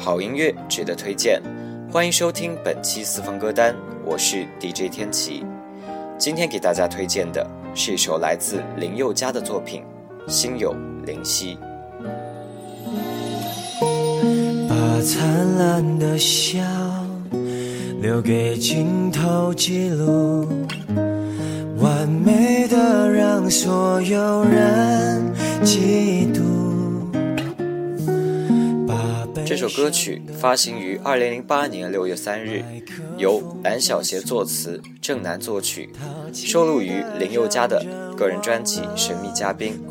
好音乐值得推荐，欢迎收听本期私房歌单，我是 DJ 天琪。今天给大家推荐的是一首来自林宥嘉的作品《心有灵犀》。把灿烂的笑留给镜头记录，完美的让所有人嫉妒。这首歌曲发行于二零零八年六月三日，由蓝小邪作词，郑楠作曲，收录于林宥嘉的个人专辑《神秘嘉宾》。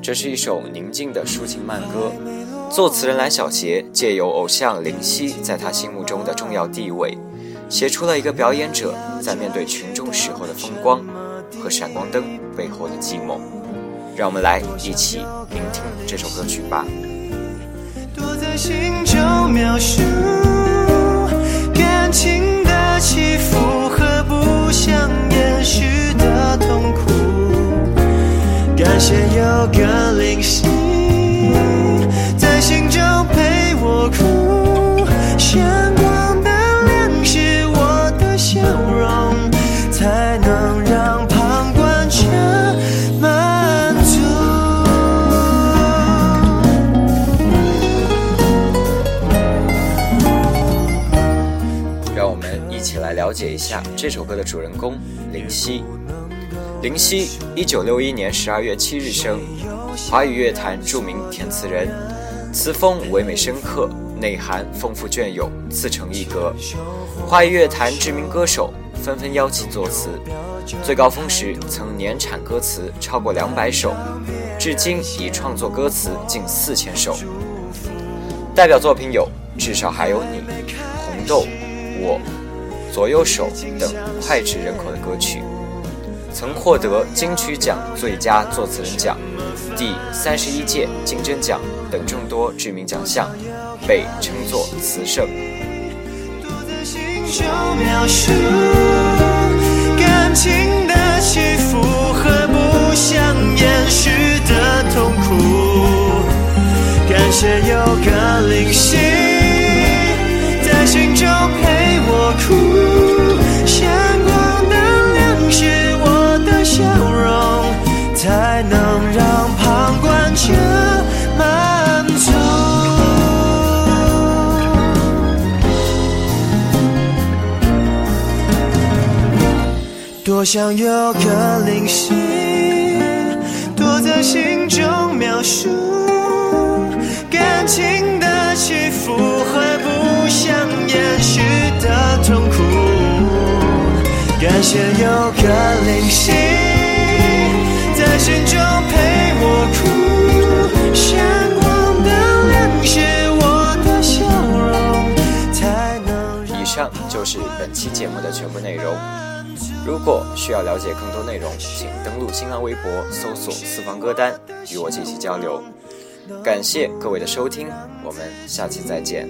这是一首宁静的抒情慢歌，作词人蓝小邪借由偶像林夕在他心目中的重要地位，写出了一个表演者在面对群众时候的风光和闪光灯背后的寂寞。让我们来一起聆听这首歌曲吧。心中描述感情的起伏和不想掩饰的痛苦。感谢我们一起来了解一下这首歌的主人公林夕。林夕，一九六一年十二月七日生，华语乐坛著名填词人，词风唯美深刻，内涵丰富隽永，自成一格。华语乐坛知名歌手纷纷邀请作词，最高峰时曾年产歌词超过两百首，至今已创作歌词近四千首。代表作品有《至少还有你》《红豆》《我》。左右手等脍炙人口的歌曲，曾获得金曲奖最佳作词人奖、第三十一届金针奖等众多知名奖项，被称作词圣。感情的起伏和不想掩饰的痛苦，感谢有个多想有个灵犀，躲在心中描述感情的起伏和不想。掩饰的痛苦，感谢有个灵犀在心中陪我哭，闪光的脸是我的笑容，才能以上就是本期节目的全部内容。如果需要了解更多内容请登录新浪微博搜索四方歌单与我进行交流。感谢各位的收听我们下期再见。